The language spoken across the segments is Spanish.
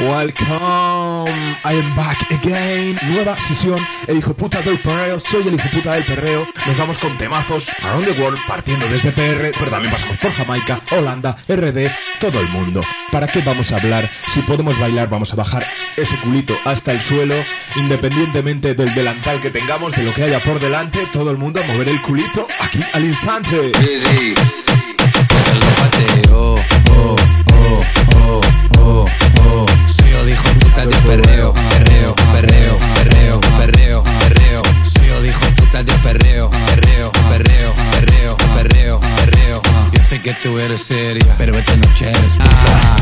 Welcome, I am back again. Nueva sesión, el hijo puta del perreo. Soy el hijo puta del perreo. Nos vamos con temazos around the world, partiendo desde PR, pero también pasamos por Jamaica, Holanda, RD, todo el mundo. ¿Para qué vamos a hablar? Si podemos bailar, vamos a bajar ese culito hasta el suelo, independientemente del delantal que tengamos, de lo que haya por delante. Todo el mundo a mover el culito aquí al instante. Dijo puta de perreo, perreo, perreo, perreo, perreo, perreo. Soy yo dijo puta de perreo, perreo, perreo, perreo, perreo, perreo. Yo sé que tú eres seria, pero esta noche eres puta.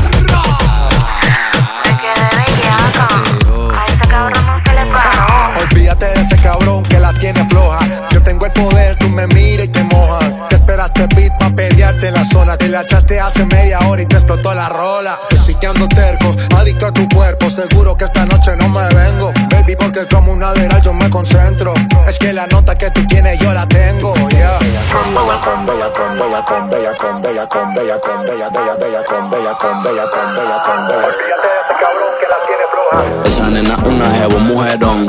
Olvídate de ese cabrón que la tiene floja. Yo tengo el poder, tú me miras y te mojas. ¿Qué esperaste beat pa' pelearte en la zona? Te la echaste hace media hora y te explotó la rola. Ando terco, adicto a tu cuerpo. Seguro que esta noche no me vengo. Baby, porque como una aderal yo me concentro. Es que la nota que tú tienes yo la tengo, yeah. Con bella, con bella, con bella, con bella, con bella, con bella, con bella, bella, bella, con bella, con bella, con bella, con bella. Esa nena una jevo mujerón.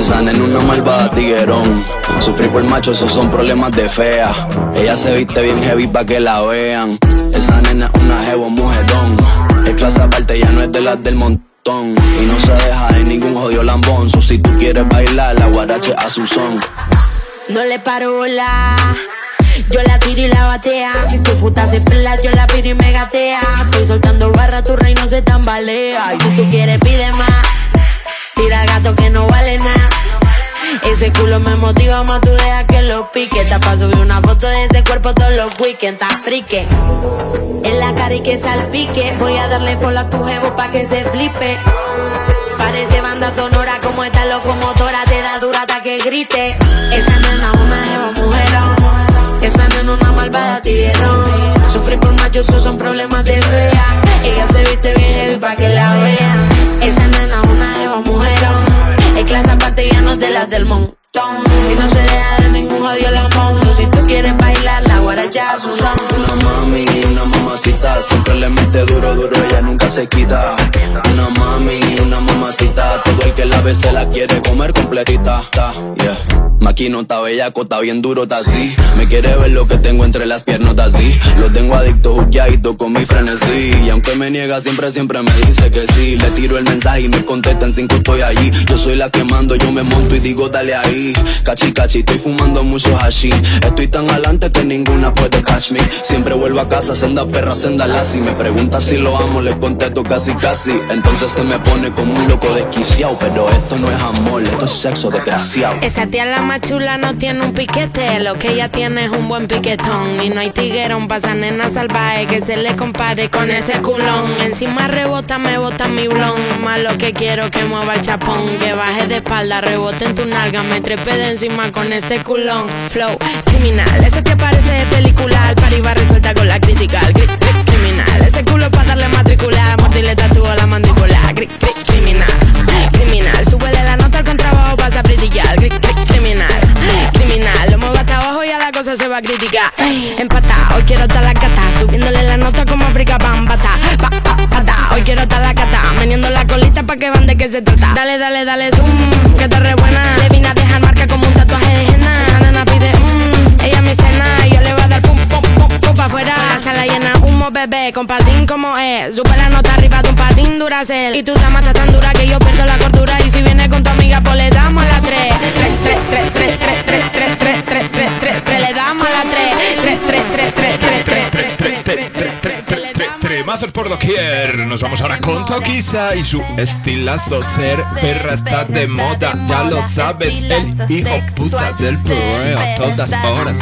Esa nena una malvada tiguerón. Sufrir por macho, esos son problemas de fea. Ella se viste bien heavy pa' que la vean. Esa nena una jevo mujerón. Es clase aparte, ya no es de las del montón. Y no se deja de ningún jodido lambón. So, si tú quieres bailar, la guarache a su son. No le paro bola. Yo la tiro y la batea. Si tu puta se pela, yo la piro y me gatea. Estoy soltando barra, tu reino se tambalea. Y si tú quieres, pide más. Tira gato que no vale nada. Ese culo me motiva más, tú deja que lo pique. Te paso subir una foto de ese cuerpo todos los weekends, está frique. En la cara y que salpique. Voy a darle follow a tu jevo pa' que se flipe. Parece banda sonora como esta locomotora. Te da dura hasta que grite. Esa nena una jevo mujerón. Esa nena una malvada tiguerón. Sufrir por machos, son problemas de fea. Ella se viste bien heavy pa' que la del montón. Y no se deja de ningún jodido lamón. si tú bailar, la guaracha su son. Una mami y una mamacita. Siempre le mete duro, duro, ella nunca se quita. Una mami y una mamacita. Todo el que la ve se la quiere comer completita. Yeah. Maquino está bellaco, está bien duro, está así. Me quiere ver lo que tengo entre las piernas, así. Lo tengo adicto, juqueadito con mi frenesí. Y aunque me niega, siempre, siempre me dice que sí. Le tiro el mensaje y me contesta en cinco, estoy allí. Yo soy la que mando, yo me monto y digo, dale ahí. Cachi, cachi, estoy fumando mucho hashi. Estoy tan adelante que ninguna puede catch me. Siempre vuelvo a casa, senda perra, senda lassi. Me pregunta si lo amo, le contesto casi, casi. Entonces se me pone como un loco desquiciado. Pero esto no es amor, esto es sexo desgraciado. Esa tía la más chula no tiene un piquete, lo que ella tiene es un buen piquetón. Y no hay tiguerón, pasa nena salvaje que se le compare con ese culón. Encima rebota, me bota mi blon. Más lo que quiero que mueva el chapón, que baje de espalda, rebote en tu nalga, me trepe de encima con ese culón. Flow criminal, ese que parece de película, al va resuelta con la crítica. criminal, ese culo para darle matricular, mordirle tatúo la mandíbula. criminal, criminal, nota al contrabajo, pasa a brillar. criminal criminal. Lo muevo hasta abajo y a la cosa se va a criticar. Empata, hoy quiero estar la cata. Subiéndole la nota como África Bambata. Pa, pa, pata, hoy quiero estar la cata. Meniendo la colita pa' que van de qué se trata. Dale, dale, dale, zoom, que te re buena. Le vine a dejar marca como un tatuaje de henna. La nena pide, mmm, ella me cena. Y yo le voy a dar pum, pum, pum, pum pa' afuera. La sala llena, como bebé, con patín como es. Supe la nota arriba de un patín duracel. Y tu dama está tan dura que yo pierdo la cordura. Y si viene con tu amiga, pues le damos la 3. 3, 3, 3, 3, 3, 3, 3, 3, 3, 3, 3, 3, le damos a la 3. 3, 3, 3, 3, 3, 3, 3, 3, 3, 3, 3, 3, Mazos por doquier. Nos vamos ahora con Toquisa y su estilazo ser perra está de moda. Ya lo sabes, el hijo puta del perreo todas horas.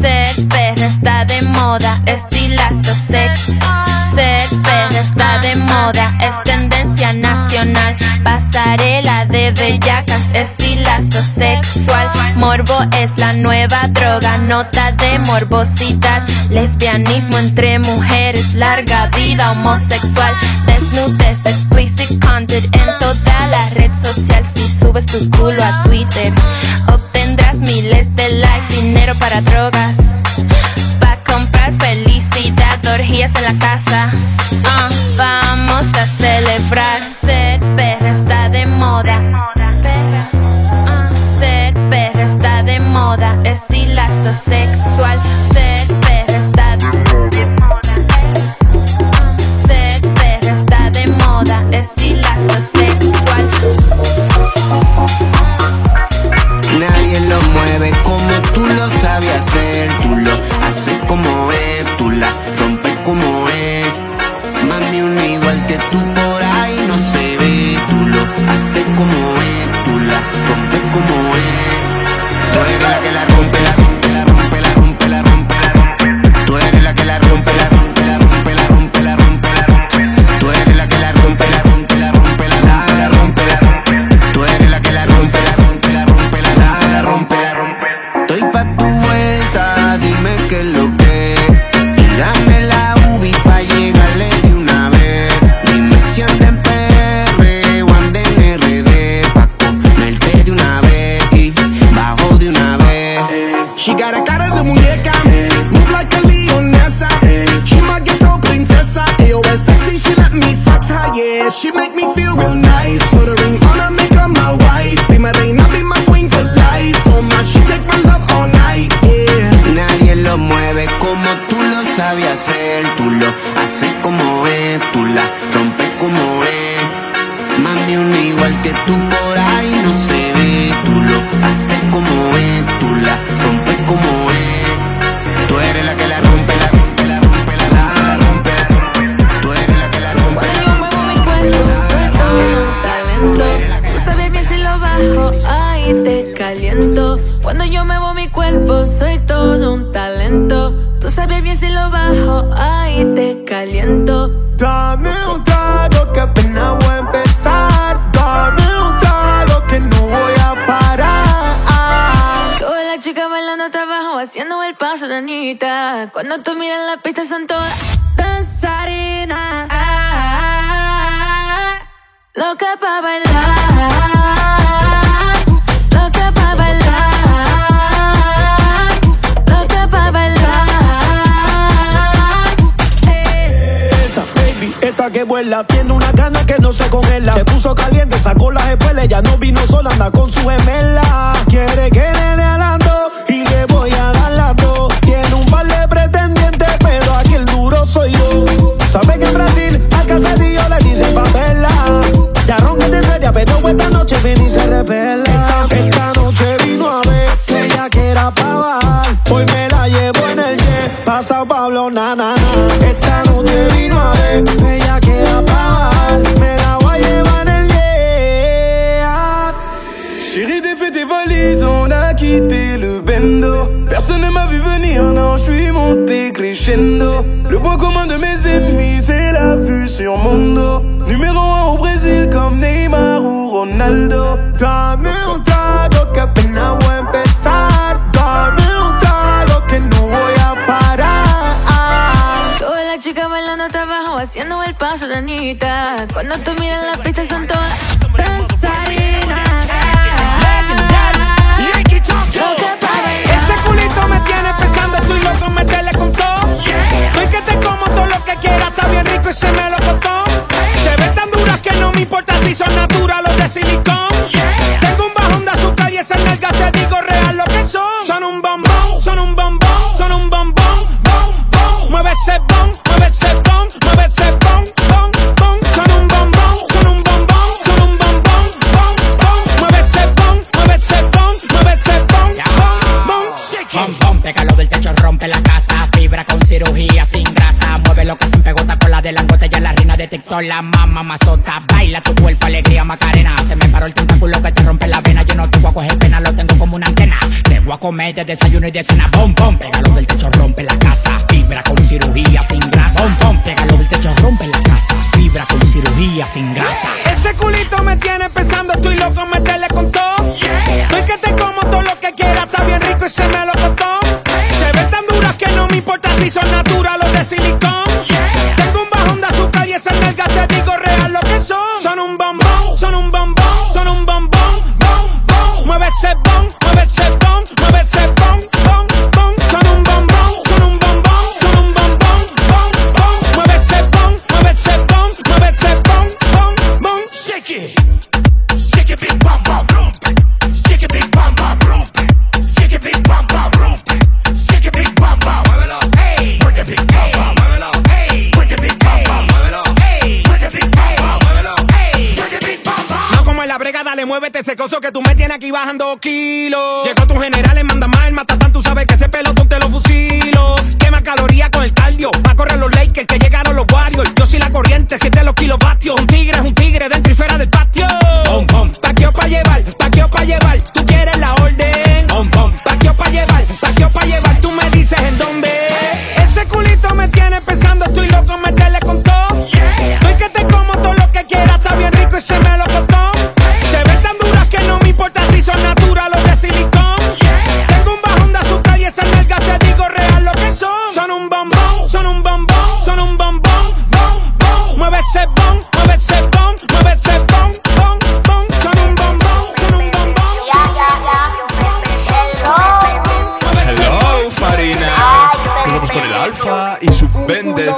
Ser perra está de moda. Estilazo sex. Ser perra está de moda. Es tendencia nacional. Pasarela de bellacas. Estilazo sexual. Morbo es la nueva droga. Nota de morbosidad. Lesbianismo entre mujeres. Larga vida homosexual. Desnudez. Explicit content en toda la red social. Si subes tu culo a Twitter miles de likes, dinero para drogas. Pa' comprar felicidad, orgías en la casa. Uh, vamos a celebrar. Ser perra está de moda. Perra. Uh, ser perra está de moda. Estilazo sexual. como bailar, loca pa' bailar, loca pa' bailar. Eh. Esa baby, esta que vuela, tiene una gana que no se congela. Se puso caliente, sacó las espuelas, ya no vino sola, anda con su gemela. Quiere que noche ven se revela Dame un trago que apenas voy a empezar. Dame un trago que no voy a parar. Toda la chica bailando hasta abajo, haciendo el paso, la niñita. Cuando tú miras la pista son todas. silicón. Tengo un bajón de azúcar y esa nalga te digo real lo que son. Son un bombón, son un bombón, son un bombón, bon, bon. Mueve ese bon, mueve ese bon, mueve ese bon, bon. Son un bombón, son un bombón, son un bombón, bon, bon. Mueve ese bon, mueve ese bon, mueve ese bon, bon, bon. Pégalo del techo, rompe la casa. Fibra con cirugía sin grasa. Mueve lo que sin pegota con la de langote. Ya la reina de TikTok, la mamá mazota comes de desayuno y de cena. Bom, bom, pégalo del techo, rompe la casa. Fibra con cirugía sin grasa. Bom, bom, pégalo del techo, rompe la casa. Fibra con cirugía sin grasa. Ese culito me tiene pensando, estoy loco, meterle con todo. Estoy que te como todo lo que quieras, está bien rico y se me lo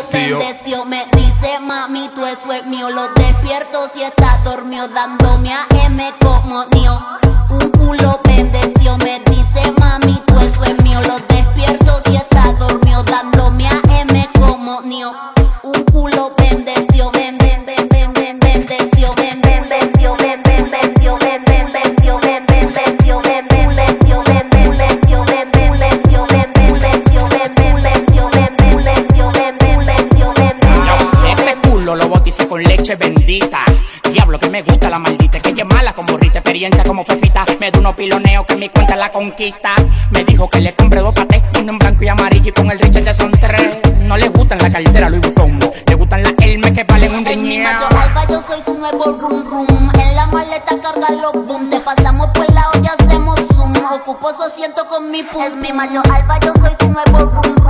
CEO. Me da unos piloneos que mi cuenta la conquista. Me dijo que le compré dos patés, uno en blanco y amarillo y con el Richard ya son tres. No le gustan la cartera Louis Vuitton, le gustan las Hermes que valen un Es mi riñón. macho alfa, yo soy su nuevo rum rum. En la maleta carga los boom. Te pasamos por la olla, hacemos zoom. Ocupo su asiento con mi pum. Es mi macho alfa, yo soy su nuevo rum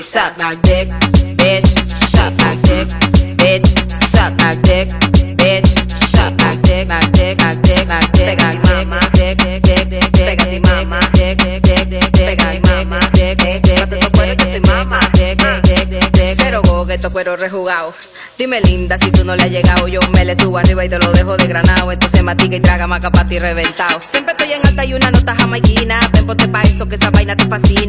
Suck my dick, bitch, suck my dick, bitch, suck my dick, bitch, suck my dick, my dick, my dick, my dick, my dick, dick, dick, dick, dick, dick, dick, mama, dick, dick, dick, dick, dick, mama, dick, dick, dick, dick, mama, dick, dick, dick, dick. Cero go, que estos cueros rejugados. Dime linda, si tú no le has llegado, yo me le subo arriba y te lo dejo de granado. Entonces matica y traga maca pa' ti reventado. Siempre estoy en alta y una nota jamaiquina. Ven, ponte pa' eso, que esa vaina te fascina.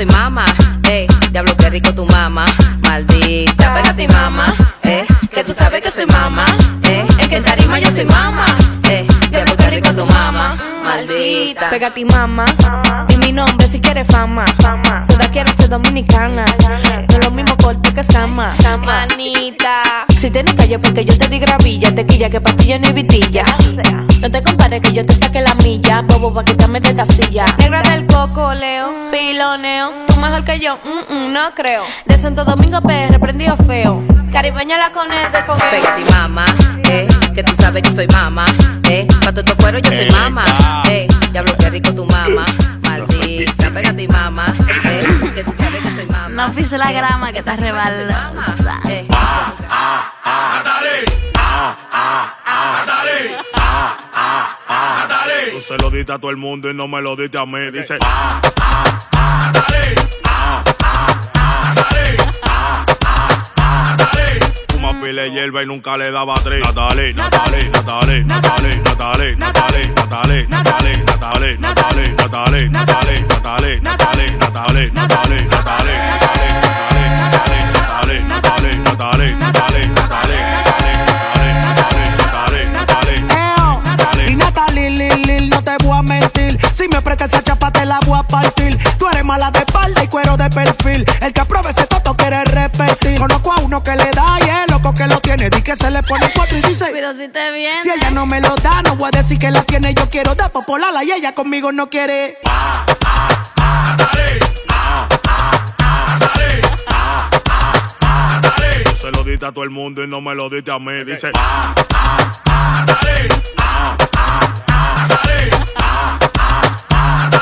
Soy mama. Eh, diablo que rico tu mamá. Maldita, pégate mamá. Eh, que tú sabes que soy mamá. Eh, es que en tarima yo soy mamá. Maldita. Pégate y mama. Y mi nombre si quieres fama. Todas quieren ser dominicana. No es lo mismo corte que escama. Manita. Si tienes calle porque yo te di gravilla, te quilla que pastilla no hay vitilla. No te compares que yo te saque la milla, bobo pa' quitarme de esta silla. Negra del coco, Leo, piloneo. Tú mejor que yo, mm, mm, no creo. De Santo Domingo PR, prendido feo. Caribeña la con el de fogueo. Pégate mamá, eh, que tú sabes que soy mamá, eh, pa' tu cuero yo soy mamá, eh, Diablo, qué rico tu mamá. Maldita, pégate y mamá. Eh, que tú sabes que soy mamá. No pise la grama que estás rebalosa. Eh. Ah, ah, ah. Natalie. Ah, ah, ah. Natalie. Ah, ah, ah. Natalie. Tú se lo diste a todo el mundo y no me lo diste a mí. Dice. Ah, ah, ah. Natalie. Ah, ah, ah. Natalie. Ah, ah, ah. Natalie. Fuma pile hierba y nunca le daba tres. Natalie, Natalie, Natalie, Natalie, Natalie, Natalie, Natalie, Natalie, Natalie, Natalie, Natalie, Natalie, Natalie, Natalie, Natalie, Natalie, Natalie, Y Si me prestas esa chapa, te la voy a partir. Tú eres mala de espalda y cuero de perfil. El que apruebe ese toto quiere repetir. Conozco a uno que le da y es loco que lo tiene. Di que se le pone cuatro y dice. Cuidado si te viene. Si ella no me lo da, no voy a decir que la tiene. Yo quiero dar popolala y ella conmigo no quiere. Tú se lo diste a todo el mundo y no me lo diste a mí. Dice.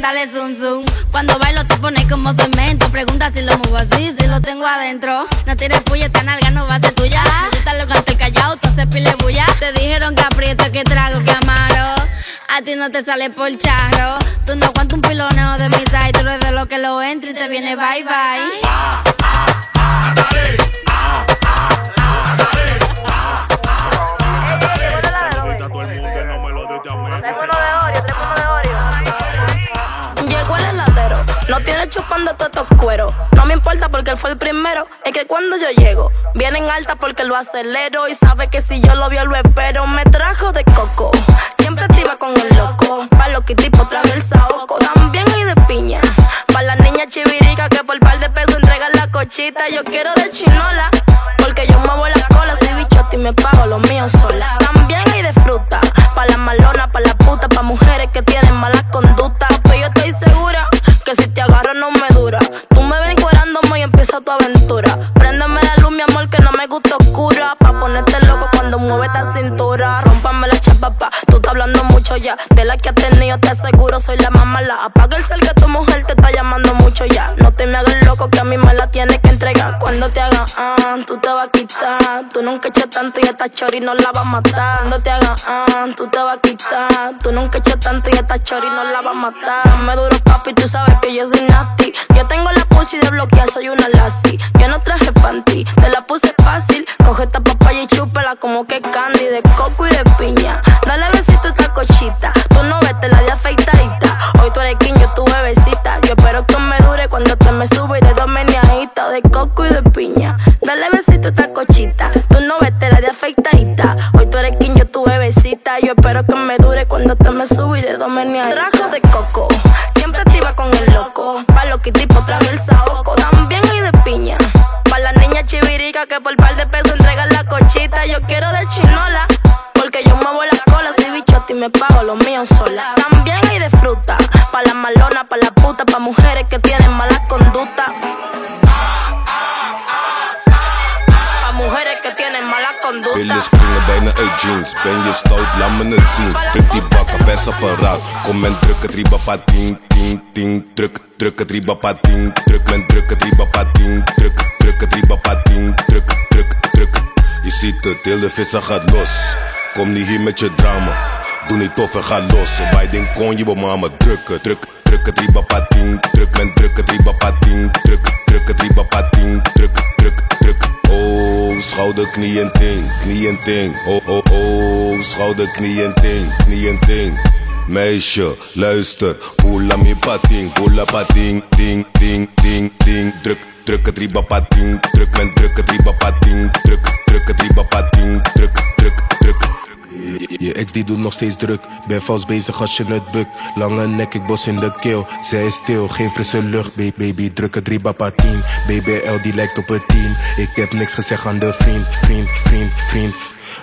dale zoom zoom. Cuando bailo te pones como cemento. Pregunta si lo muevo así, si lo tengo adentro. No tires puya, esta nalga no va a ser tuya. Necesitas lo canto callado, tú haces pile bulla. Te dijeron que aprieto, que trago, que amaro. A ti no te sale por charro. Tú no aguantas un piloneo de mi side. Tú eres de lo que lo entra y te viene bye bye. Se lo diste a todo el mundo no me lo diste a mí. No tiene chupando todos estos cueros. No me importa porque él fue el primero. Es que cuando yo llego, vienen alta porque lo acelero. Y sabe que si yo lo vio, lo espero. Me trajo de coco, siempre activa con el loco. Pa' los que tipo traje el saoco. También hay de piña, pa' la niña chivirica que por cosita, yo quiero de chinola. Porque yo muevo la cola, soy bichote y me pago lo mío sola. También hay de fruta, pa' la malona, pa' la puta, pa' mujeres que tienen malas conductas. De la que has tenido, te aseguro, soy la más mala. Apaga el cel que tu mujer te está llamando mucho ya. No te me hagas loco que a mí me la tienes que entregar. Cuando te hagan, ah, tú te vas a quitar. Tú nunca eché tanto y esta chori no la va a matar. Cuando te hagan, ah, tú te vas a quitar. Tú nunca eché tanto y esta chori no la va a matar. Me duro papi, tú sabes que yo soy nasty. Yo tengo la pussy de bloquear, soy una lassie. Yo no traje panty, te la puse fácil. Coge esta papaya y chúpela como que candy. Druk, het ribapa ting. Druk en druk het ribapa ting. Druk, druk het ribapa ting. Druk, druk, druk. Je ziet het, heel de vissen gaat los. Kom niet hier met je drama. Doe niet tof en ga los. Bij den kon je mama drukken. Druk, druk het ribapa ting. Druk en druk het ribapa ting. Druk, druk het. Druk, druk, druk. Oh, schouder, knie en ting, knie en ting. Oh, oh, oh, schouder, knie en ting, knie en ting. Meisje, luister, hula mi pating, pating, ding, ding, ding, ding. Druk, druk het riba pating, druk en druk het riba pating, druk, druk het riba pating, druk, druk, druk. Je, ex die doet nog steeds druk. Ben vast bezig als je het bukt. Lange nek, ik bos in de keel. Zij is stil, geen frisse lucht. Baby, baby druk het papa 10. BBL die lijkt op het 10. Ik heb niks gezegd aan de vriend, vriend, vriend, vriend.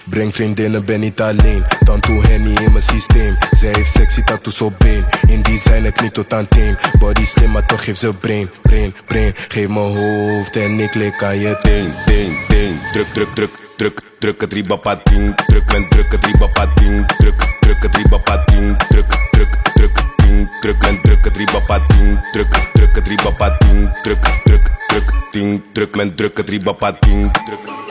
Breng vriendinnen, ben niet alleen. Dan toe Henny in mijn systeem. Zij heeft sexy tattoos op been. In die zijn het niet tot aan teen. Body slim, maar toch geeft ze brain, brain, brain. Geef me hoofd en ik lik aan je Ding, ding, ding. Druk, druk, druk, druk, druk het. Druk en druk het riba pating. Druk, druk het. Druk, druk, druk, ding. Druk en druk het. Druk, druk het riba pating. Druk, druk, druk, ding. Druk en druk het pating. Druk.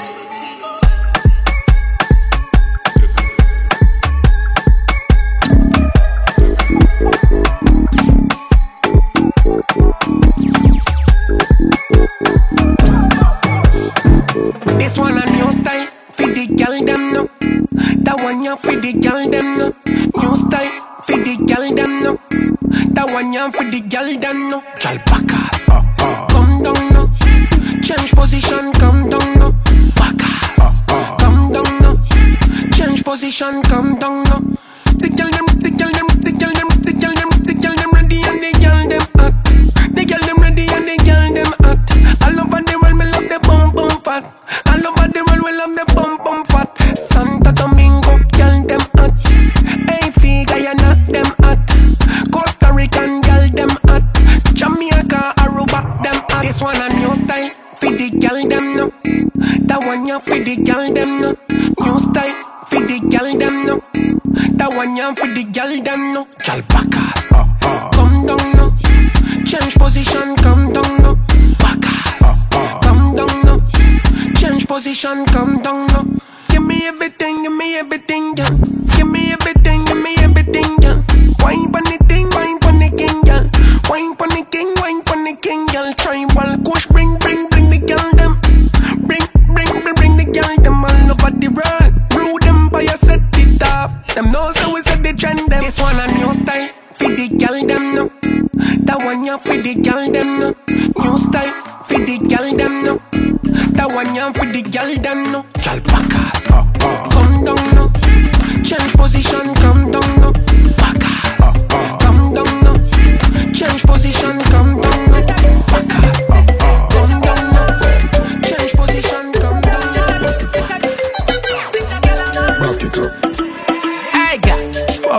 One for the girl them no. New style, for the girl them no. That one ya for the girl them no. Girl back ass, uh, uh. come down no. Change position, come down no. Back ass, uh, uh. come down no. Change position, come down no.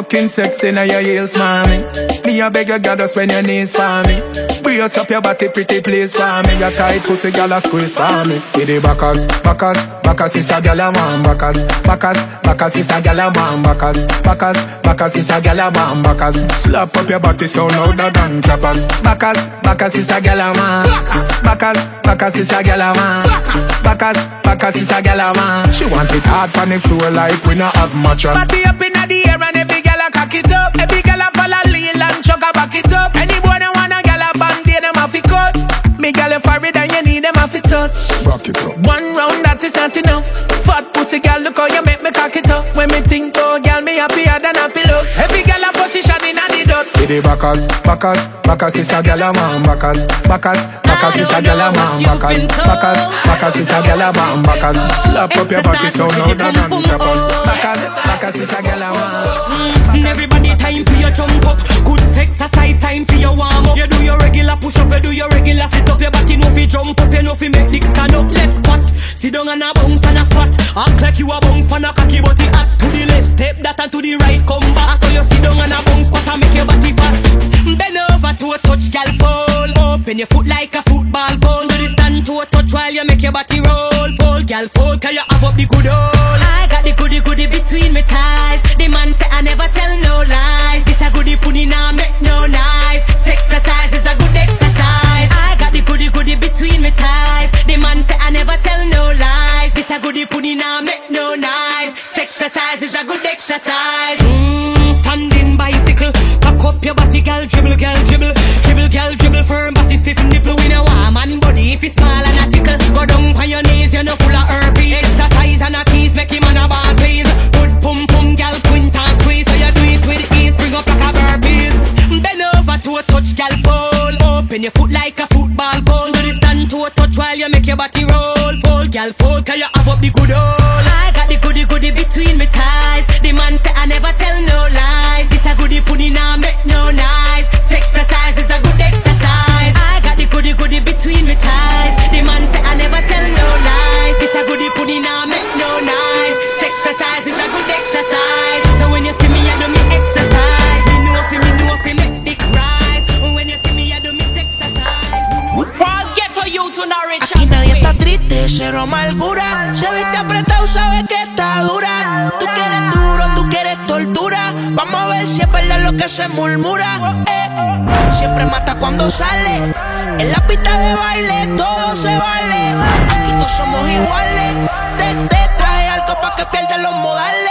Fucking sexy now your heels, mommy. Me a beg you, girl, just when your knees for me. Brace up your body, pretty please for me. Your tight pussy, girl, a squeeze for me. For the backers, backers, backers is a girl a man. Backers, backers, backers is a girl a man. Backers, backers, backers is a girl a man. Backers, slap up your body so louder than clappers. Backers, backers is a girl a man. Backers, backers is a girl a man. Backers, backers is a girl a man. She want it hard on the floor like we not have mattress. Party up in the cock it up. Every girl a follow lean and chuck a back it up. Any boy that want a girl a band-aid them a fi cut. Me girl a for it and you need them a fi touch. Rock it up. One round that is not enough. Fat pussy girl, look how you make me cock it up. When me think oh girl, me happier than a pillows. Every the backers, backers, backers is a girl a man. Backers, backers, backers is a girl a man. Backers, backers, backers is a girl a man. Backers, slap up your body so louder than clappers. Backers, backers is a girl a man. Mm, Everybody time for your jump up. Good exercise time for your warm up. You do your regular push up, you do your regular sit up. Your body no fi jump up, you no fi make dick stand up. Let's squat. Sit down and a bounce and a squat. Act like you a bounce pan a cocky body hot. To the left step that and to the right come back. So you sit down and a bounce squat and make your body fat. Bend over to a touch, gal fall. Open your foot like a football ball. Do the stand to a touch while you make your body roll. Fall, gal fall, cause you have up the good old. I the goody goody between me thighs. The man say I never tell no lies. This a goody puni now make no nice. Exercise is a good exercise. I got the goody goody between me thighs. The man say I never tell no lies. This a goody puni now make no nice. Exercise is a good exercise. Mm, standing bicycle, cock up your body, girl, dribble, girl, dribble, dribble, girl, dribble, firm body, stiff nipple, we know warm man body. If it's small and Open your foot like a football goal. Do the stand to a touch while you make your body roll. Fall, girl, fall, cause you have up the good old. I got the goody goody between me thighs. The man say I never tell no lies. This a goody pudding now make no nice. Exercise is a good exercise. I got the goody goody between me thighs. Se murmura. Eh, siempre mata cuando sale. En la pista de baile todo se vale. Aquí todos somos iguales. Te, te trae algo pa' que pierdas los modales.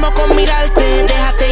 enfermo con mirarte. Déjate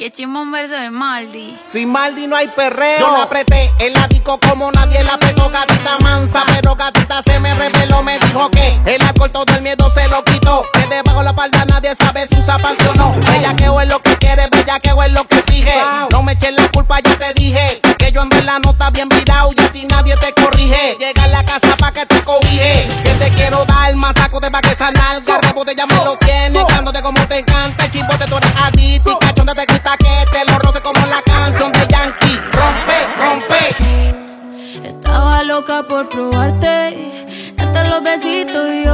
qué chimón verso de Maldi. Sin Maldi no hay perreo. Yo la apreté el ático como nadie la apretó, gatita mansa. Pero gatita se me reveló, me dijo que el alcohol todo el miedo se lo quitó. Que debajo la falda nadie sabe si usa panty o no. Bellaqueo es lo que quiere, bellaqueo es lo que sigue. No me eches la culpa, ya te dije. Que yo en verdad no está bien virado y a ti nadie te corrige. Llega a la casa pa' que te cobije. Que te quiero dar más saco de pa' que esa nalga. Rebote ya me lo por probarte, darte los besitos y yo.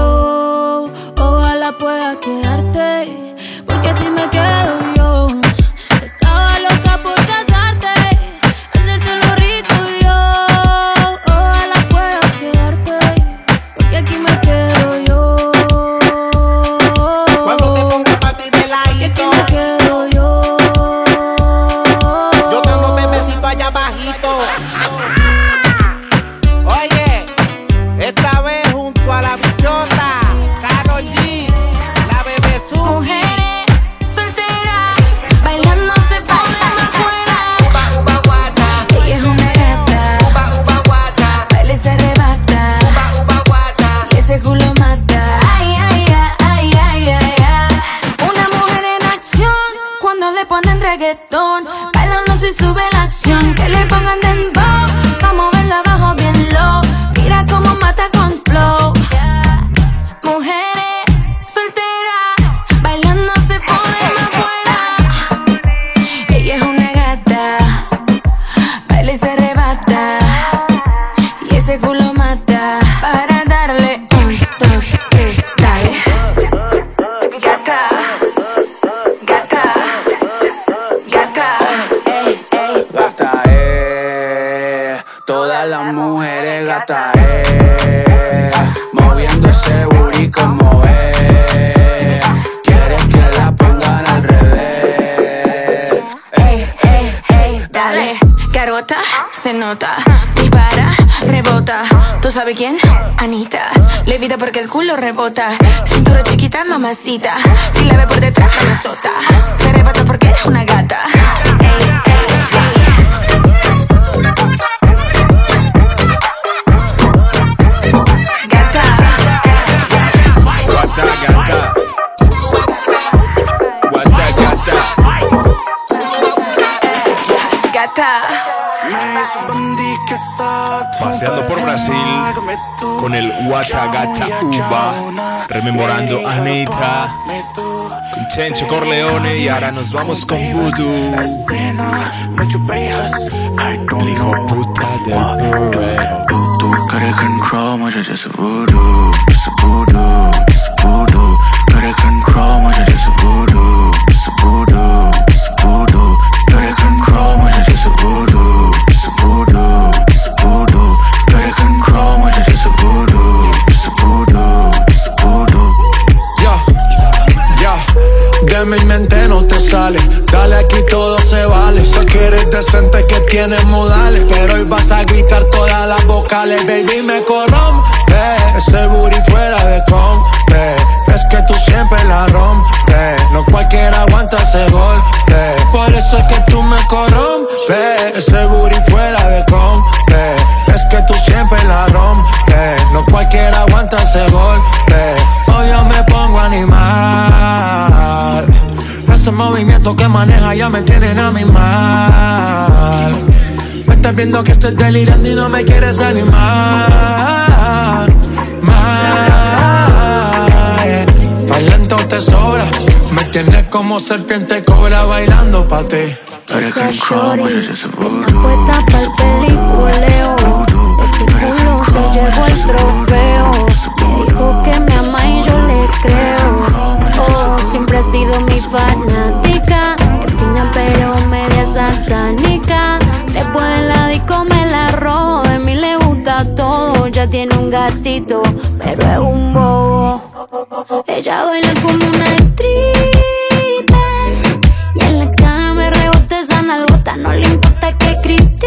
Reggaetón. Bailando si sube la acción. Que le pongan dembow, se nota, dispara, rebota, ¿tú sabes quién? Anita, levita porque el culo rebota, cintura chiquita, mamacita, si la ve por detrás, me azota, se arrebata porque eres una gata. Gata. Paseando por Brasil con el Uba, rememorando a Anita, con Chencho Corleone y ahora nos vamos con Voodoo. El hijo puta del. Tú quieres control, voodoo. Voodoo, voodoo. Quieres control, is voodoo. sale. Dale aquí todo se vale. Sé que eres decente que tienes modales. Pero hoy vas a gritar todas las vocales. Baby, me corrompe. Eh, ese booty fuera de compe. Es que tú siempre la rompes. No cualquiera aguanta ese golpe. Por eso es que tú me corrompes. Ese booty fuera de compe. Es que tú siempre la rompes. No cualquiera aguanta ese golpe. Hoy yo me pongo animal esos movimientos que maneja ya me tienen a mi mal. Me estás viendo que estoy delirando y no me quieres animar. Mal. Talento te sobra, me tienes como serpiente cobra bailando pa' ti. Esa shorty está puesta pa'l peliculeo. Ese culo se llevó el trofeo. pero es un bobo. Ella baila como una stripper y en la cara me rebote esa nalgota, no le importa que critiquen.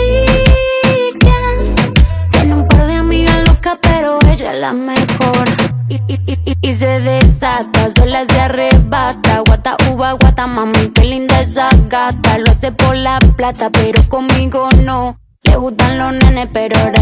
Tiene un par de amigas locas, pero ella es la mejor. Y, y, y, se desata, sola se arrebata. Guata, uva, guata, mami, qué linda esa gata. Lo hace por la plata, pero conmigo no. Le gustan los nenes, pero ahora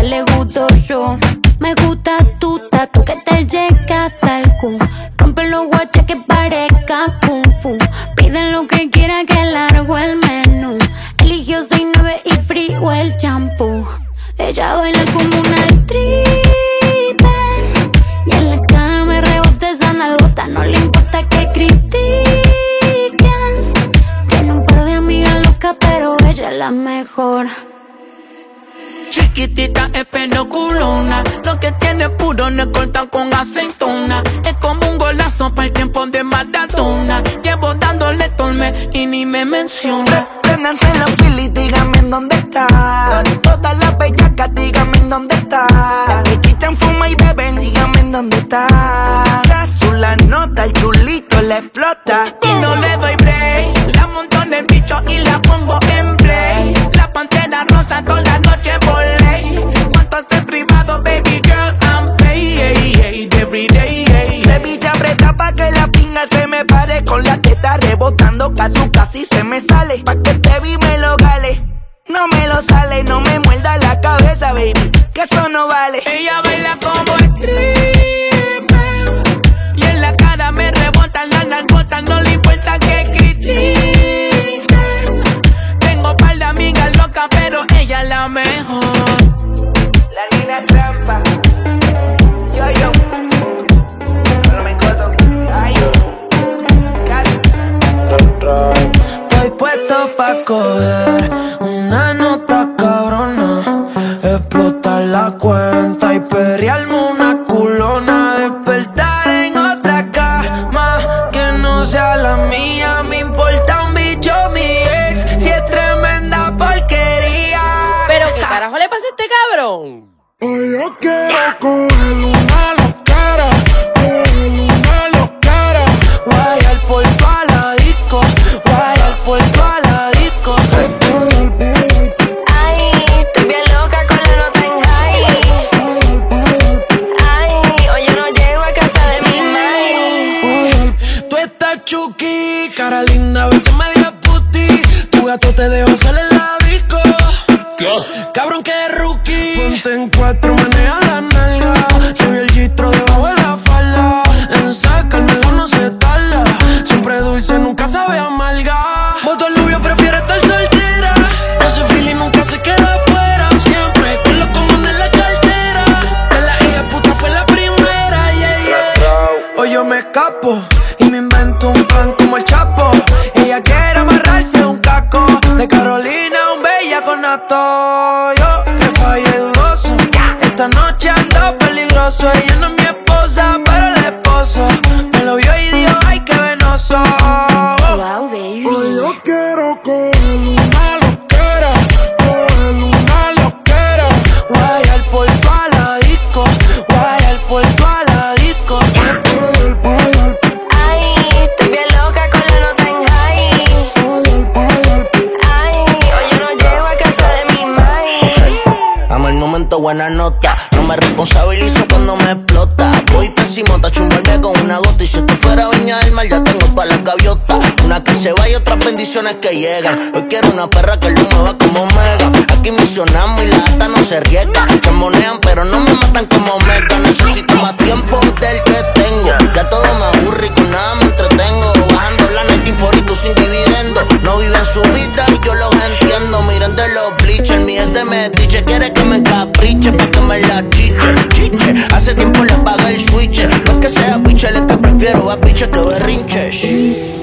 no se riega. Se monean, pero no me matan como mega. Necesito más tiempo del que tengo. Ya todo me aburre y con nada me entretengo. Bajando la net y tú sin dividendo. No viven su vida y yo los entiendo. Miren de los bleachers, mi es de metiche. Quiere que me capriche pa' que me la chiche. Chiche, hace tiempo le apaga el switch. No es que sea biche, le que prefiero a biche que berrinche.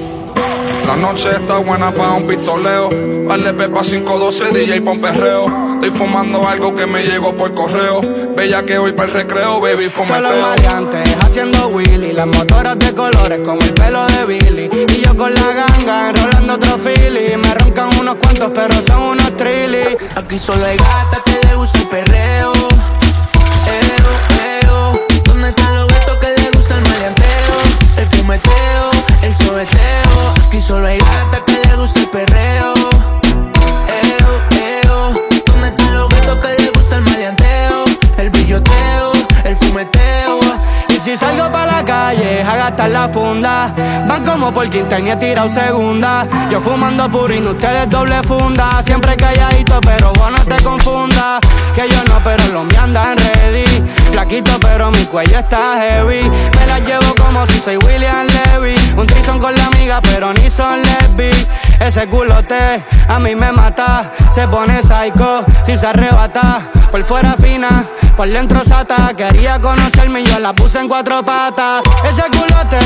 La noche está buena para un pistoleo. Vale pepa 512, DJ pon perreo. Estoy fumando algo que me llegó por correo. Bella que hoy para el recreo, baby, fumeteo. los maleantes haciendo Willy. Las motoras de colores como el pelo de Billy. Y yo con la ganga enrolando otro Philly. Me roncan unos cuantos, pero son unos trilly. Aquí solo hay gata que le gusta el perreo. Eo, eo. ¿Dónde están los gatos que le gusta el maleanteo? El fumeteo, solo hay la funda, van como por he tirado segunda. Yo fumando purín, ustedes doble funda. Siempre calladito, pero vos no te confundas. Que yo no, pero los me andan ready. Flaquito, pero mi cuello está heavy. Me la llevo como si soy William Levy. Un trison con la amiga, pero ni son lesbi. Ese culote a mí me mata. Se pone psycho si se arrebata. Por fuera fina, por dentro sata. Quería conocerme y yo la puse en cuatro patas. Ese culote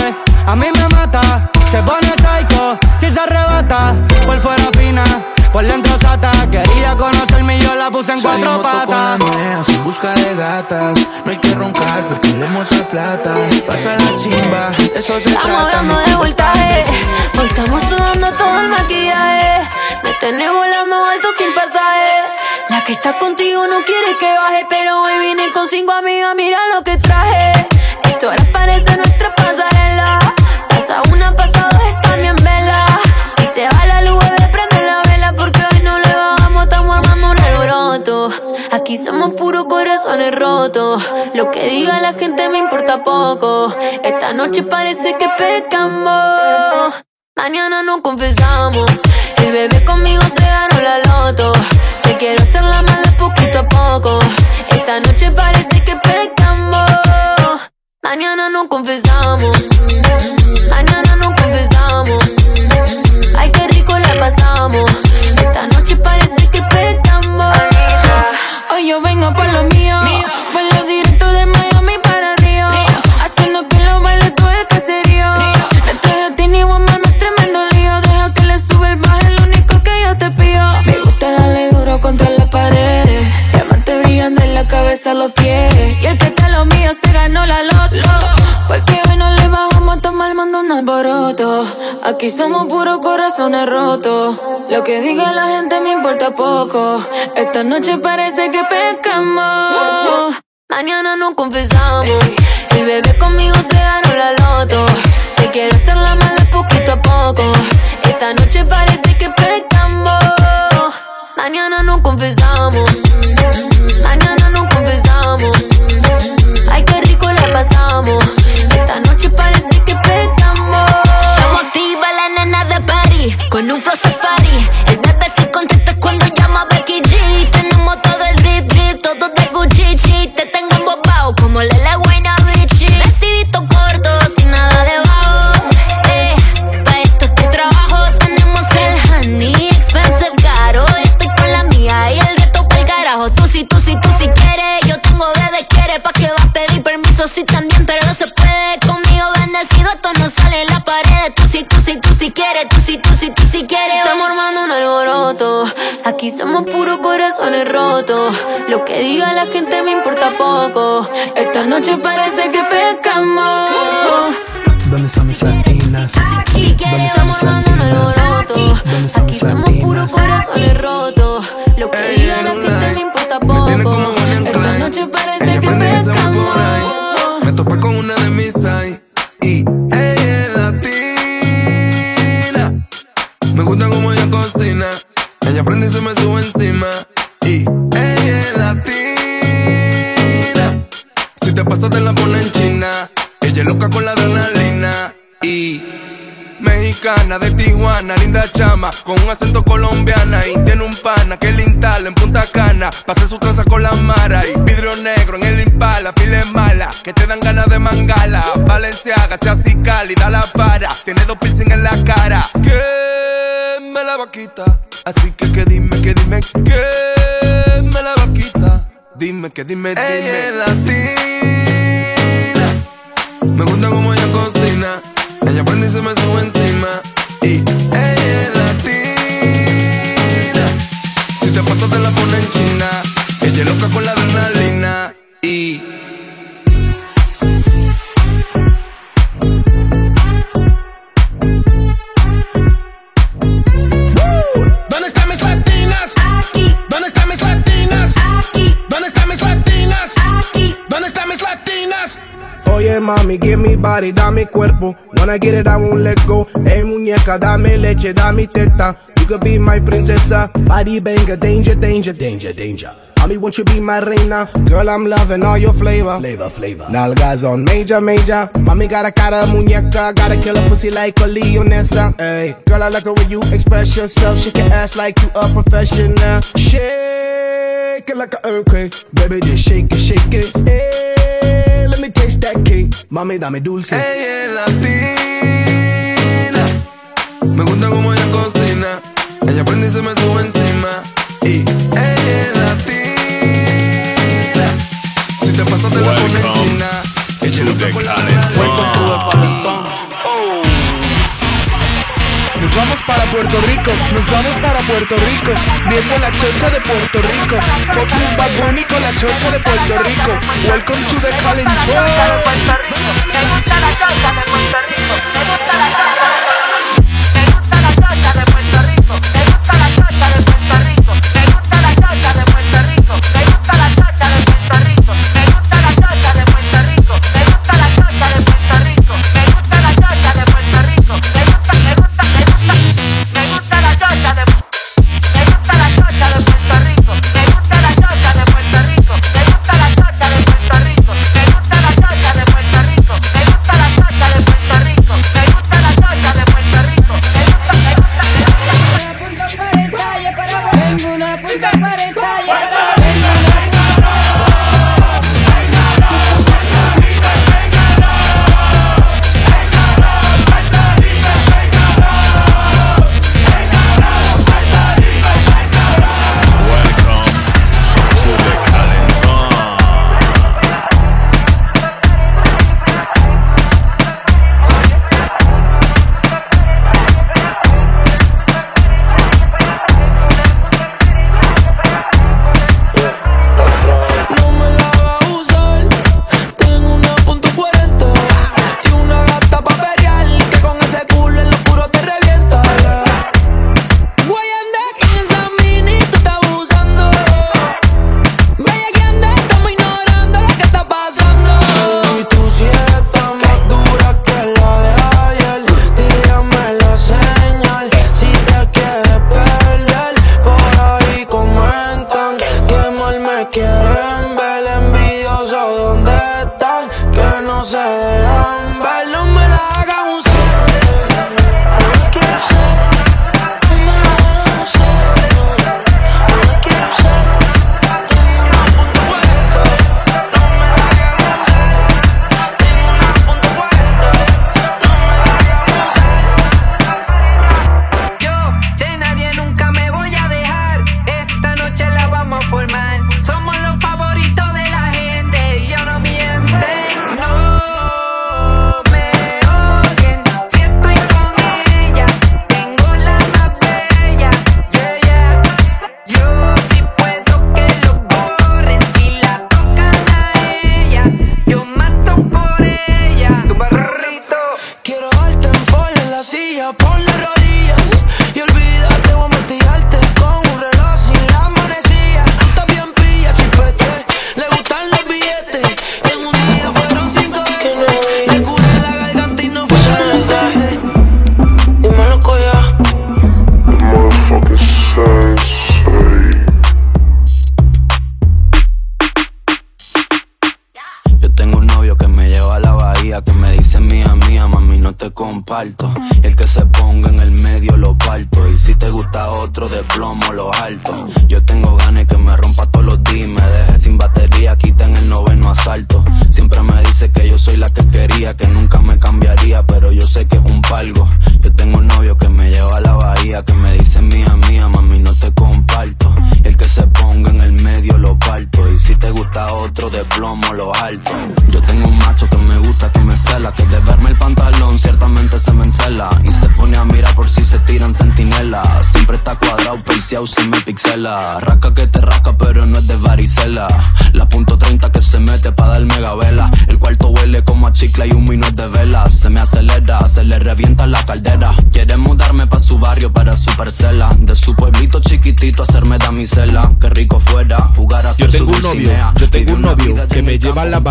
a mí me mata. Se pone psycho si se arrebata. Por fuera fina, por dentro sata. Quería conocerme y yo la puse en cuatro Salimos patas. en busca de gatas. No hay que roncar porque queremos a plata. Pasa la chimba, de eso se Estamos trata. hablando de voltaje. Hoy estamos sudando todo el maquillaje. Me tenés volando alto sin pasaje. La que está contigo no quiere que baje. Pero hoy vine con cinco amigas. Mira lo que traje. Esto ahora parece nuestra pasarela. Pasa una, pasa Aquí somos puros corazones rotos. Lo que diga la gente me importa poco. Esta noche parece que pecamos. Mañana no confesamos. El bebé conmigo se ganó la loto. Te quiero hacer la mala poquito a poco. Esta noche parece que pecamos. Mañana no confesamos. Mañana no confesamos. Ay, qué rico la pasamos. Esta noche parece. Hoy yo vengo por lo mío. Vuelo directo de Miami para Río. Haciendo que los bailes todo el caserío. Traje a Tini Woman tremendo lío. Deja que le sube el bajo, es lo único que yo te pido. Me gusta darle duro contra la pared. Diamantes brillando en la cabeza, los pies. Y el que Aquí somos puros corazones rotos. Lo que diga la gente me importa poco. Esta noche parece que pecamos. Mañana no confesamos. El bebé conmigo se ganó la loto. Te quiero hacer la mala poquito a poco. Esta noche parece que pecamos. Mañana no confesamos. Mañana no confesamos. Ay, qué rico la pasamos. Esta noche parece Somos activa la nena de París Con un flow safari. El bebé se contesta cuando llama Becky G. Tenemos todo el drip drip, todo de Gucci. Te tengo embobado como Lele Guayna Bichi Vestidito corto, sin nada debajo. Eh, Pa' esto que trabajo tenemos el honey Expensive caro, estoy con la mía Y el resto pa'l carajo. Tú sí, tú sí, tú sí quieres. Yo tengo bebé quiere Pa' que va a pedir permiso. Sí también, sí quieres Tú sí, tú sí, tú sí quieres Estamos armando un alboroto. Aquí somos puros corazones rotos. Lo que diga la gente me importa poco. Esta noche parece que pecamos. ¿Dónde están mis latinas? ¿Dónde están mis latinas? ¿Dónde están mis latinas? Corazones rotos. Lo que diga la gente me importa poco. Esta noche parece que pecamos. Me topé con una de chama, con un acento colombiana y tiene un pana que le instala en Punta Cana, pase su tranza con la mara y vidrio negro en el impala, pile mala, que te dan ganas de mangala, Valenciaga, sea así cálida la para, tiene dos piercing en la cara, que me la vaquita, así que que dime, que dime, que me la vaquita, dime, que dime, dime. Ella es latina, me gusta como ella cocina. Ella prende y se me sube encima. Mami, give me body, dame cuerpo. When I get it, I won't let go. Hey muñeca, dame leche, dame teta. You could be my princesa. Body banger, danger, danger, danger, danger. Mommy, won't you be my reina? Girl, I'm loving all your flavor. Flavor, flavor. Nalgas on major, major. Mommy got a cara muñeca. Gotta kill a killer pussy like a Leonessa. Hey, girl, I like the way you express yourself. Shake your ass like you a professional. Shake it like an earthquake. Baby, just shake it, shake it. Hey, Mami, dame dulce. Ella es latina. Me gusta como ella cocina. Ella prende y se me sube encima. Y ella es latina. Si te pasas, te la pone en China. Ella es loca con la. Nos vamos para Puerto Rico, nos vamos para Puerto Rico, viendo la chocha de Puerto Rico. Fucking Bad Bunny con la chocha de Puerto Rico. Welcome to the Talent Show. Me gusta la chocha de Puerto Rico. Me gusta la chocha de Puerto Rico. Me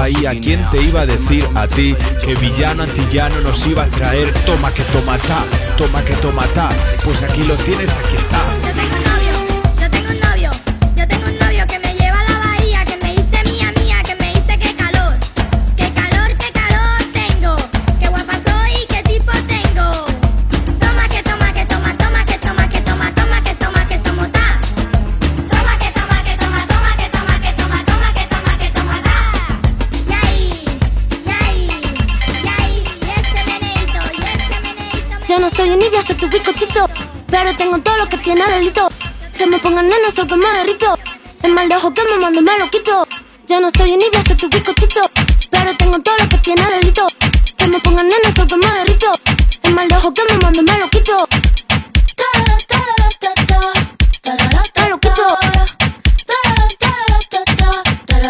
bahía. ¿Quién te iba a decir a ti que villano antillano nos iba a traer? Toma que toma ta, toma que toma ta. Pues aquí lo tienes, aquí está. Tiene delito. Que me pongan nena, soy que. El mal de ojo que me mando me lo quito. Yo no soy envidia, soy tu bizcochito. Pero tengo todo lo que tiene delito. Que me pongan nena, soy que. El mal de ojo que me mando me lo quito. Me lo quito.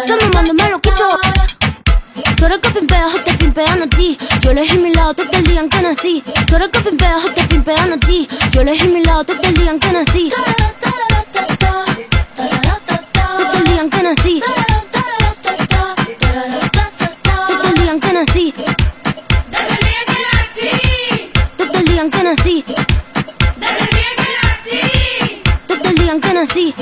Que me mando me lo quito. Tú eres que pimpeas o te pimpean a ti. Yo elegí mi lado, te en que nací. Tú eres que te pimpean a ti. Yo elegí mi lado, te día en que nací. El día en que nací. El día en que nací. El día en que nací. El día en que nací.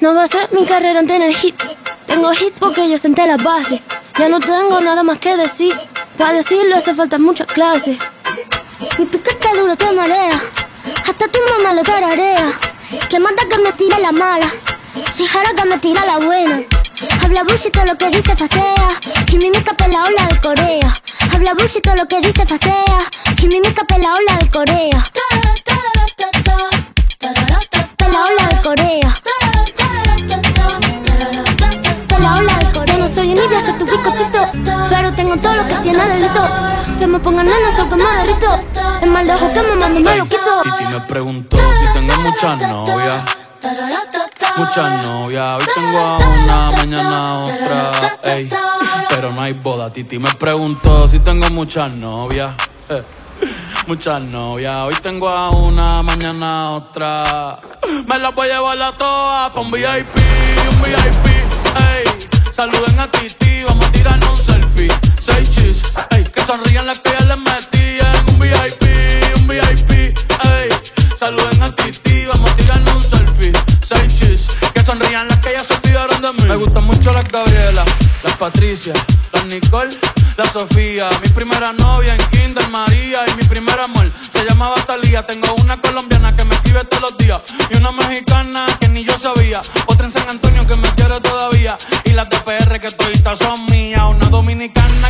No va a ser mi carrera en tener hits. Tengo hits porque yo senté las bases. Ya no tengo nada más que decir. Para decirlo hace falta mucha clase. Y tú que te duro te marea. Hasta tu mamá lo tararea. Que manda que me tira la mala. Si jara que me tira la buena. Habla bullshit lo que dice facea. Quimimica pela ola de Corea. Habla bullshit lo que dice facea. Quimimica pela ola de Corea. Pero tengo todo lo que tiene delito. Que me pongan nena, soy que me derrito. El mal de ojo que me mando me lo quito. Titi me preguntó si tengo muchas novias. Muchas novias, hoy tengo a una, mañana a otra, ey. Pero no hay boda. Titi me preguntó si tengo muchas novias. Muchas novias, hoy tengo a una, mañana a otra. Me las voy a llevar a todas pa' un VIP, un VIP, ey. Saluden a Titi, vamos a tirarnos un selfie. Seis chis, ey. Que sonrían las que ya les metí en un VIP, un VIP, ey. Saluden a Titi, vamos a tirarnos un selfie. Seis chis, que sonrían las que ya se olvidaron de mí. Me gustan mucho las Gabriela, las Patricia, las Nicole, la Sofía. Mi primera novia en Kinder María y mi primer amor se llamaba Talía. Tengo una colombiana que me escribe todos los días y una mexicana que ni yo sabía. Otra en San Antonio que me quiere todavía y las de PR que todavía son mías. Una dominicana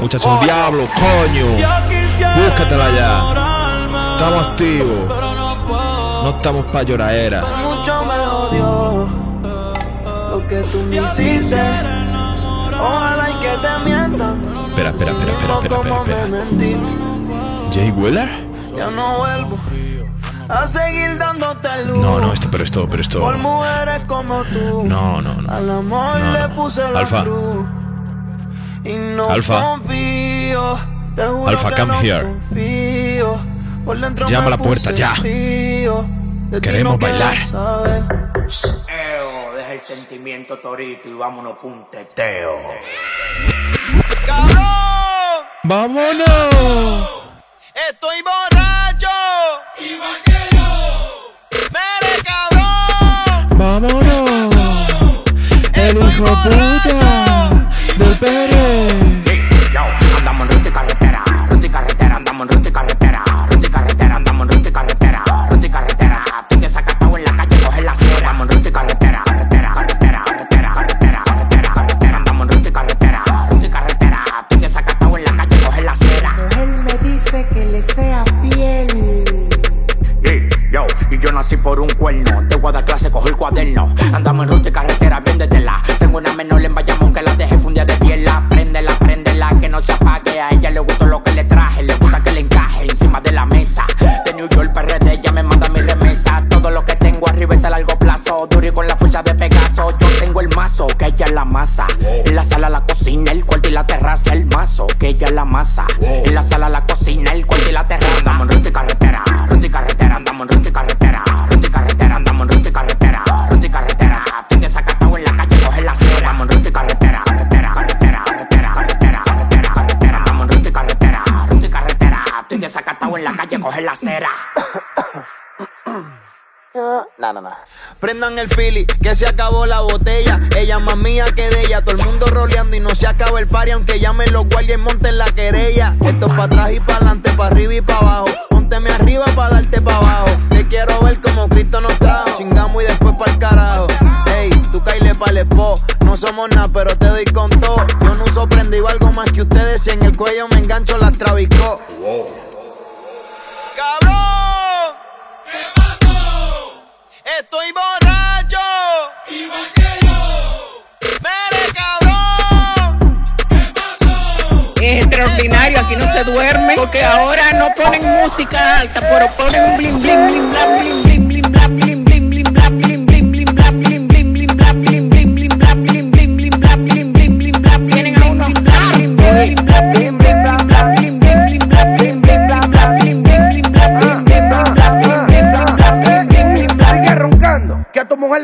Muchacho, el diablo, coño. Búscatela ya. Estamos activos. No estamos pa' lloradera. Mucho me jodió lo que tú me hiciste. Ojalá y que te mientan. Espera, espera, espera, espera, espera, espera. ¿Jay Weller? Ya no vuelvo a seguir dándote luz. No, no, esto, pero esto, pero esto. Por mujeres como tú. No, no, no. Al amor No, le no. puse la Alfa. cruz. Alfa. Alfa, come here. Llama a la puerta ya. Queremos bailar. Eo, deja el sentimiento torito y vámonos punteteo. ¡Cabrón! ¡Vámonos! Estoy borracho. Igual que yo. ¡Mere, cabrón! ¡Vámonos! ¡El hijo puta! Del Pérez. Yo, andamos en ruta y carretera, ruta y carretera, andamos en ruta y carretera, ruta y carretera, andamos en ruta y carretera, ruta y carretera. Estoy desacatado en la calle, coge la acera. Andamos en ruta y carretera, carretera, carretera, carretera, carretera, carretera, carretera. Andamos en ruta y carretera, ruta y carretera. Estoy desacatado en la calle, coge la acera. Él me dice que le sea fiel. Yo, y yo nací por un cuerno. Te voy a dar clase, cojo el cuaderno. Andamos en ruta y carretera, bien desde la. Tengo una menor en Bayamón que la se apague. A ella le gustó lo que le traje, le gusta que le encaje encima de la mesa. De New York, PRD, ella me manda mi remesa. Todo lo que tengo arriba es a largo plazo. Duro con la fucha de Pegaso. Yo tengo el mazo, que ella la masa. En la sala, la cocina, el cuarto y la terraza. El mazo, que ella la masa. En la sala, la cocina, el cuarto y la terraza. Andamos en y carretera, ruta y carretera, andamos en ruta y carretera, en la calle, coge la acera. No, no, no. Prendan el pili, que se acabó la botella. Ella más mía que de ella. Todo el mundo roleando y no se acaba el party. Aunque llamen los guardias y monten la querella. Esto es para atrás y para adelante, para arriba y para abajo. Pónteme arriba para darte para abajo. Te quiero ver como Cristo nos trajo. Chingamos y después para el carajo. Ey, tú caile para el. No somos nada, pero te doy con todo. Yo no uso prenda y algo más que ustedes. Si en el cuello me engancho, las trabicó. ¡Cabrón! Estoy borracho. Igual que yo. Mere cabrón. Es extraordinario, aquí no se duerme porque ahora no ponen música alta, pero ponen un blim blim blim blam blim blim blim blam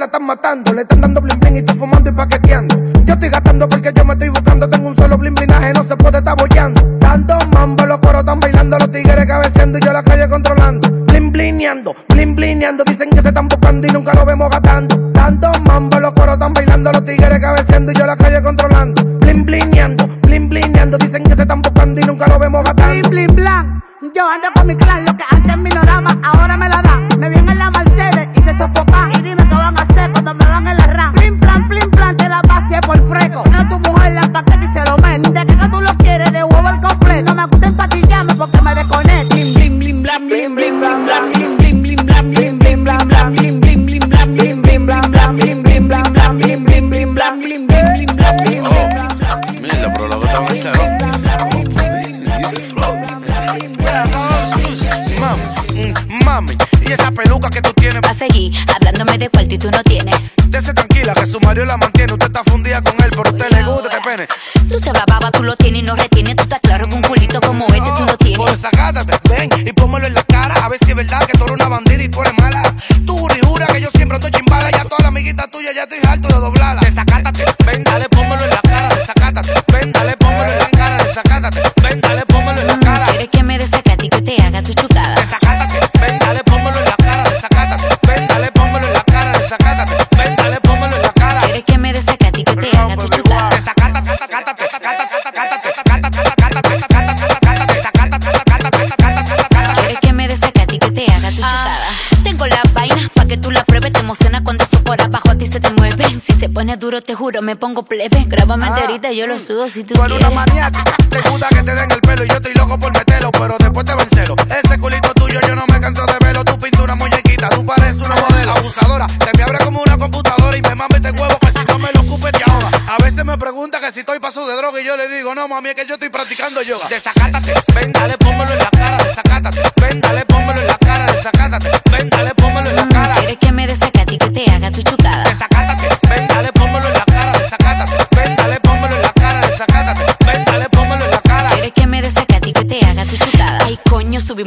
están matando. Le están dando bling bling y tú fumando y paqueteando. Yo estoy gastando porque yo me estoy buscando. Tengo un solo bling blinaje, no se puede estar bollando. Dando mambo, los coros están bailando. Los tigres cabeceando y yo la calle controlando. Bling blineando, bling blineando. Dicen que se están buscando y nunca lo vemos gastando. Dando mambo, los coros están bailando. Los tigres cabeceando duro, te juro, me pongo plebe. Grábame enterita y yo lo subo si tú Tú eres quieres. una maníaca, te gusta que te den el pelo y yo estoy loco por meterlo, pero después te vencelo. Ese culito tuyo yo no me canso de verlo, tu pintura muñequita, tú pareces una modelo abusadora. Se me abre como una computadora y me mame este huevo que si no me lo ocupes te ahoga. A veces me pregunta que si estoy paso de droga y yo le digo, no mami, es que yo estoy practicando yoga. Desacátate, ven, dale, pónmelo en la cara, desacátate. Ven, dale,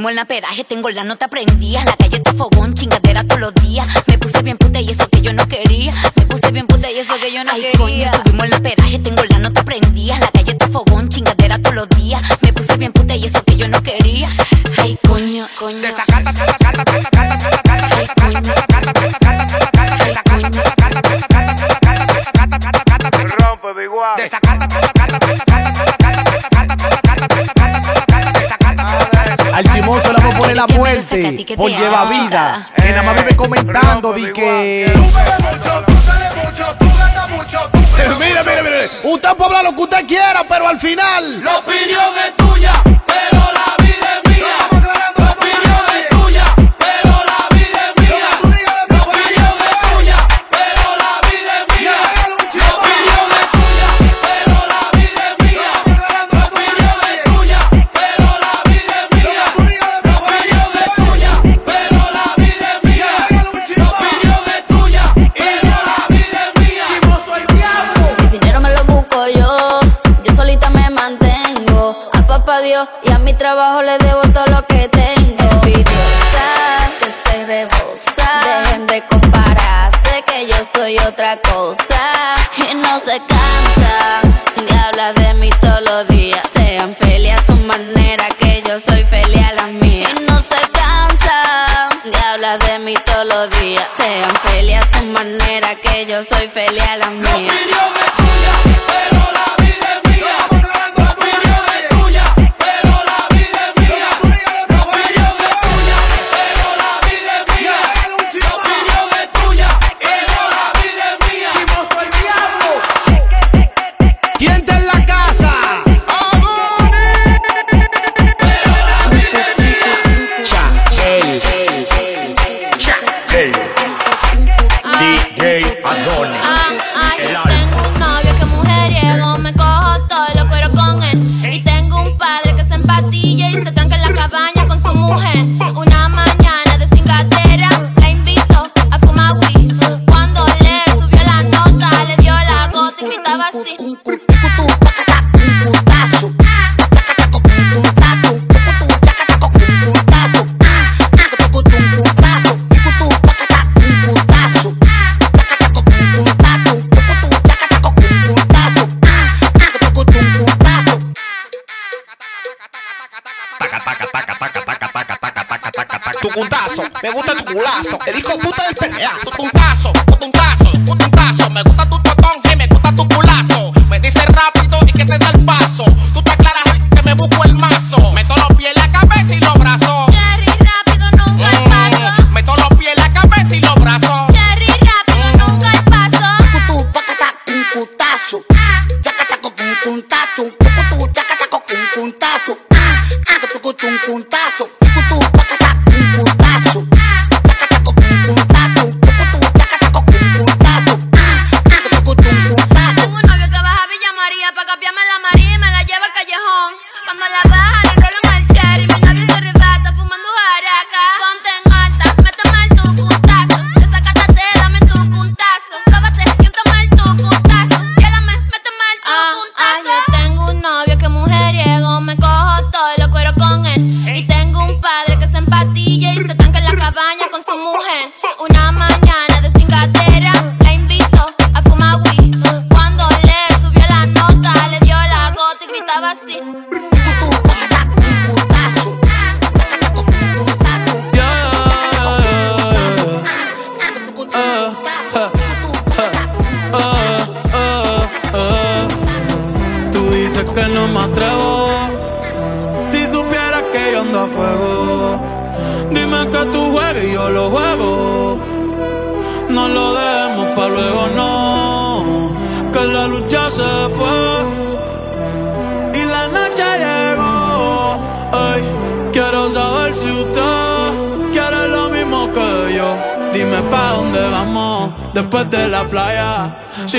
subimos el naperaje, tengo la nota prendida. La calle está fogón, chingadera todos los días. Me puse bien puta y eso que yo no quería. Me puse bien puta y eso que yo no Ay, quería. coño, subimos el naperaje, tengo la nota prendida. La calle está fogón, chingadera todos los días. Me puse bien puta y eso que yo no quería. Ay, coño, coño. Por lleva vida. Que nada más vive comentando di que. Mira, mira, mira. Usted puede hablar lo que usted quiera, pero al final. La opinión es tuya, pero la Y a mi trabajo le debo todo lo que tengo. Envidiosa, que se rebosa. Dejen de compararse que yo soy otra cosa. Y no se cansa de hablar de mí todos los días. Sean felices a su manera que yo soy feliz a la mía. Y no se cansa de hablar de mí todos los días. Sean felices a su manera que yo soy feliz a la mía.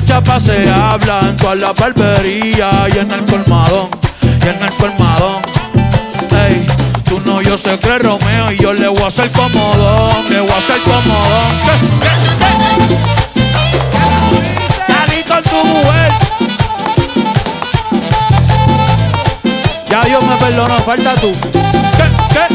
De esa chapa se habla en toda la barbería y en el colmadón, y en el colmadón. Ey, tú no, yo sé que Romeo y yo le voy a hacer comodón, le voy a hacer comodón. Salí con tu mujer. Ya Dios me perdonó, falta tú. ¿Qué? ¿Qué?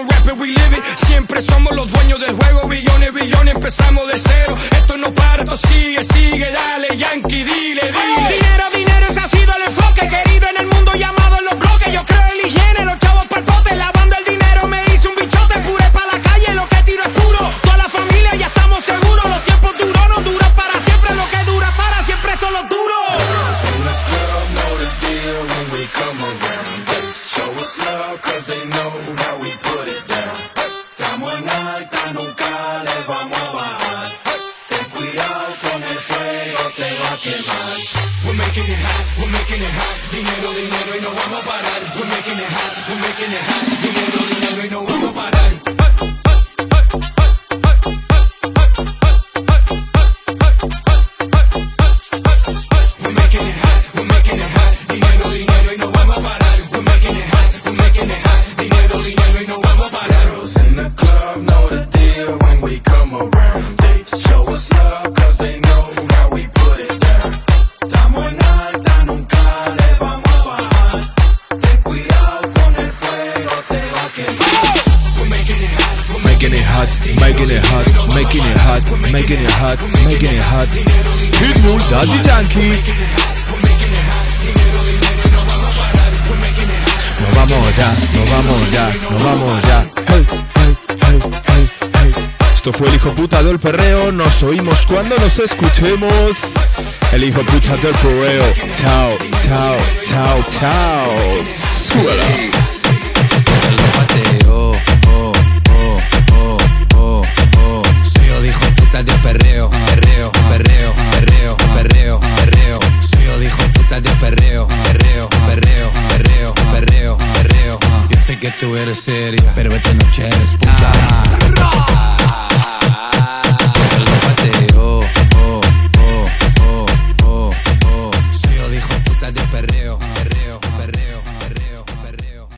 don't rap it, we live it. Siempre somos los dueños del juego, billones, billones, empezamos de cero. Esto no para, esto sigue, sigue, dale, Yankee, dile, dile. Dinero, dinero, ese ha sido el enfoque, querido en el mundo llamado en los bloques. Yo creo en higiene, hijo puta del perreo. Nos oímos cuando nos escuchemos. El hijo puta del perreo. Chao, chao, chao, chao. Suela. Oh, oh, oh, oh, oh, Soy el puta del perreo, perreo, perreo, perreo, perreo, perreo. Soy el hijo puta del perreo, perreo, perreo, perreo, perreo, perreo. Yo sé que tú eres seria, pero esta noche eres puta.